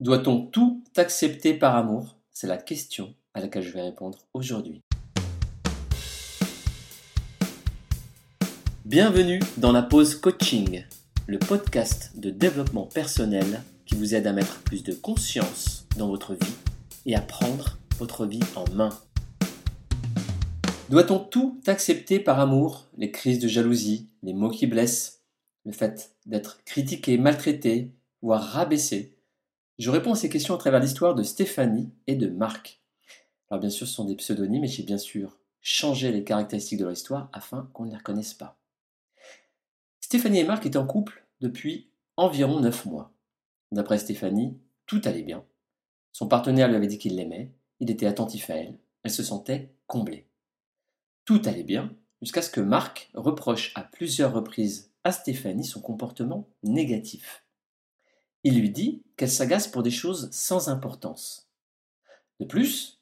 Doit-on tout accepter par amour? C'est la question à laquelle je vais répondre aujourd'hui. Bienvenue dans la pause coaching, le podcast de développement personnel qui vous aide à mettre plus de conscience dans votre vie et à prendre votre vie en main. Doit-on tout accepter par amour? Les crises de jalousie, les mots qui blessent, le fait d'être critiqué, maltraité, voire rabaissé je réponds à ces questions à travers l'histoire de Stéphanie et de Marc. Alors bien sûr, ce sont des pseudonymes et j'ai bien sûr changé les caractéristiques de leur histoire afin qu'on ne les reconnaisse pas. Stéphanie et Marc étaient en couple depuis environ 9 mois. D'après Stéphanie, tout allait bien. Son partenaire lui avait dit qu'il l'aimait, il était attentif à elle, elle se sentait comblée. Tout allait bien jusqu'à ce que Marc reproche à plusieurs reprises à Stéphanie son comportement négatif. Il lui dit qu'elle s'agace pour des choses sans importance. De plus,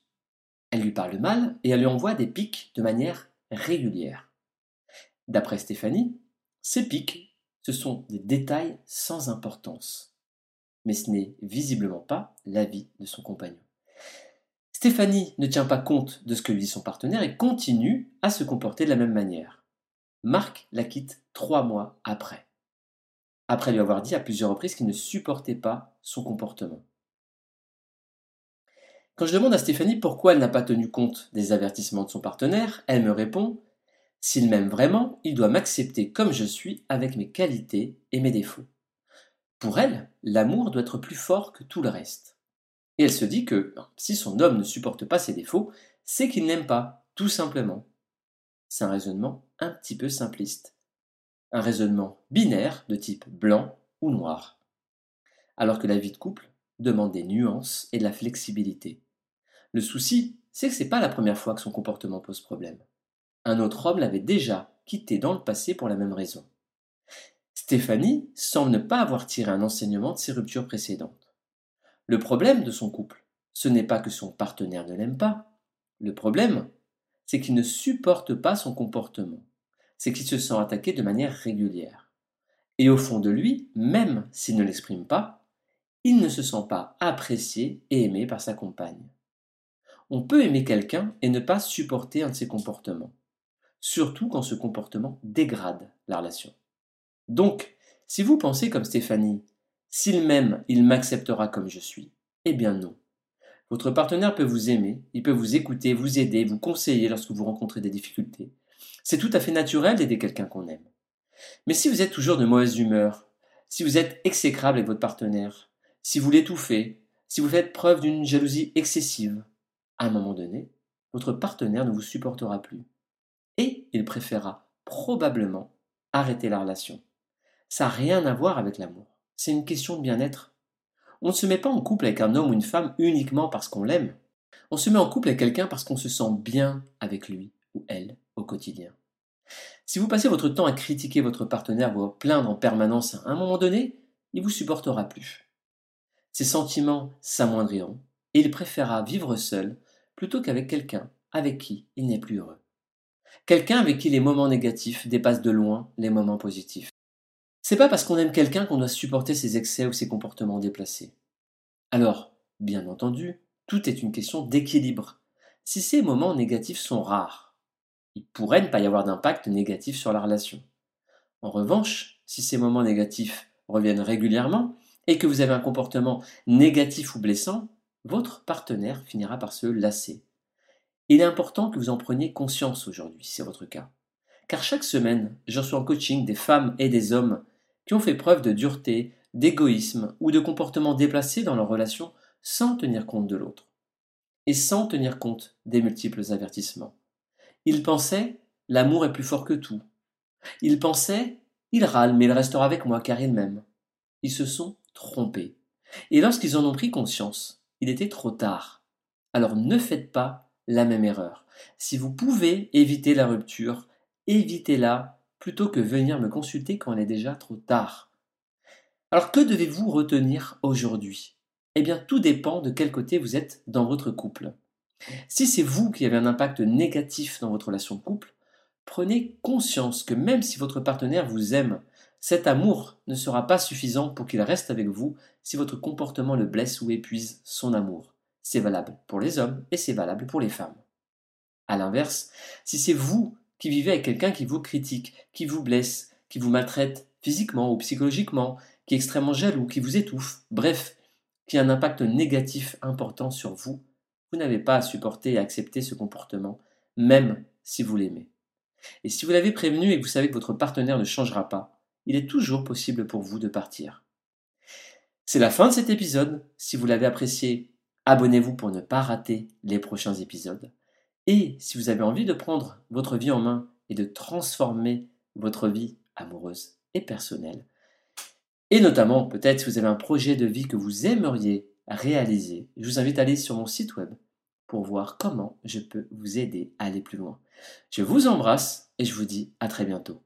elle lui parle mal et elle lui envoie des pics de manière régulière. D'après Stéphanie, ces pics, ce sont des détails sans importance. Mais ce n'est visiblement pas l'avis de son compagnon. Stéphanie ne tient pas compte de ce que lui dit son partenaire et continue à se comporter de la même manière. Marc la quitte trois mois après après lui avoir dit à plusieurs reprises qu'il ne supportait pas son comportement. Quand je demande à Stéphanie pourquoi elle n'a pas tenu compte des avertissements de son partenaire, elle me répond S'il m'aime vraiment, il doit m'accepter comme je suis avec mes qualités et mes défauts. Pour elle, l'amour doit être plus fort que tout le reste. Et elle se dit que si son homme ne supporte pas ses défauts, c'est qu'il n'aime pas, tout simplement. C'est un raisonnement un petit peu simpliste un raisonnement binaire de type blanc ou noir. Alors que la vie de couple demande des nuances et de la flexibilité. Le souci, c'est que ce n'est pas la première fois que son comportement pose problème. Un autre homme l'avait déjà quitté dans le passé pour la même raison. Stéphanie semble ne pas avoir tiré un enseignement de ses ruptures précédentes. Le problème de son couple, ce n'est pas que son partenaire ne l'aime pas. Le problème, c'est qu'il ne supporte pas son comportement c'est qu'il se sent attaqué de manière régulière. Et au fond de lui, même s'il ne l'exprime pas, il ne se sent pas apprécié et aimé par sa compagne. On peut aimer quelqu'un et ne pas supporter un de ses comportements, surtout quand ce comportement dégrade la relation. Donc, si vous pensez comme Stéphanie, s'il m'aime, il m'acceptera comme je suis, eh bien non. Votre partenaire peut vous aimer, il peut vous écouter, vous aider, vous conseiller lorsque vous rencontrez des difficultés, c'est tout à fait naturel d'aider quelqu'un qu'on aime. Mais si vous êtes toujours de mauvaise humeur, si vous êtes exécrable avec votre partenaire, si vous l'étouffez, si vous faites preuve d'une jalousie excessive, à un moment donné, votre partenaire ne vous supportera plus. Et il préférera probablement arrêter la relation. Ça n'a rien à voir avec l'amour. C'est une question de bien-être. On ne se met pas en couple avec un homme ou une femme uniquement parce qu'on l'aime. On se met en couple avec quelqu'un parce qu'on se sent bien avec lui ou elle quotidien. Si vous passez votre temps à critiquer votre partenaire ou à plaindre en permanence, à un moment donné, il vous supportera plus. Ses sentiments s'amoindriront et il préférera vivre seul plutôt qu'avec quelqu'un avec qui il n'est plus heureux. Quelqu'un avec qui les moments négatifs dépassent de loin les moments positifs. C'est pas parce qu'on aime quelqu'un qu'on doit supporter ses excès ou ses comportements déplacés. Alors, bien entendu, tout est une question d'équilibre. Si ces moments négatifs sont rares, il pourrait ne pas y avoir d'impact négatif sur la relation. En revanche, si ces moments négatifs reviennent régulièrement et que vous avez un comportement négatif ou blessant, votre partenaire finira par se lasser. Il est important que vous en preniez conscience aujourd'hui, si c'est votre cas. Car chaque semaine, je reçois en coaching des femmes et des hommes qui ont fait preuve de dureté, d'égoïsme ou de comportements déplacés dans leur relation sans tenir compte de l'autre. Et sans tenir compte des multiples avertissements. Il pensait L'amour est plus fort que tout. Il pensait Il râle, mais il restera avec moi car il m'aime. Ils se sont trompés. Et lorsqu'ils en ont pris conscience, il était trop tard. Alors ne faites pas la même erreur. Si vous pouvez éviter la rupture, évitez-la plutôt que venir me consulter quand il est déjà trop tard. Alors que devez-vous retenir aujourd'hui? Eh bien tout dépend de quel côté vous êtes dans votre couple. Si c'est vous qui avez un impact négatif dans votre relation de couple, prenez conscience que même si votre partenaire vous aime, cet amour ne sera pas suffisant pour qu'il reste avec vous si votre comportement le blesse ou épuise son amour. C'est valable pour les hommes et c'est valable pour les femmes. A l'inverse, si c'est vous qui vivez avec quelqu'un qui vous critique, qui vous blesse, qui vous maltraite physiquement ou psychologiquement, qui est extrêmement jaloux, qui vous étouffe, bref, qui a un impact négatif important sur vous, vous n'avez pas à supporter et accepter ce comportement, même si vous l'aimez. Et si vous l'avez prévenu et que vous savez que votre partenaire ne changera pas, il est toujours possible pour vous de partir. C'est la fin de cet épisode. Si vous l'avez apprécié, abonnez-vous pour ne pas rater les prochains épisodes. Et si vous avez envie de prendre votre vie en main et de transformer votre vie amoureuse et personnelle, et notamment peut-être si vous avez un projet de vie que vous aimeriez réaliser, je vous invite à aller sur mon site web pour voir comment je peux vous aider à aller plus loin. Je vous embrasse et je vous dis à très bientôt.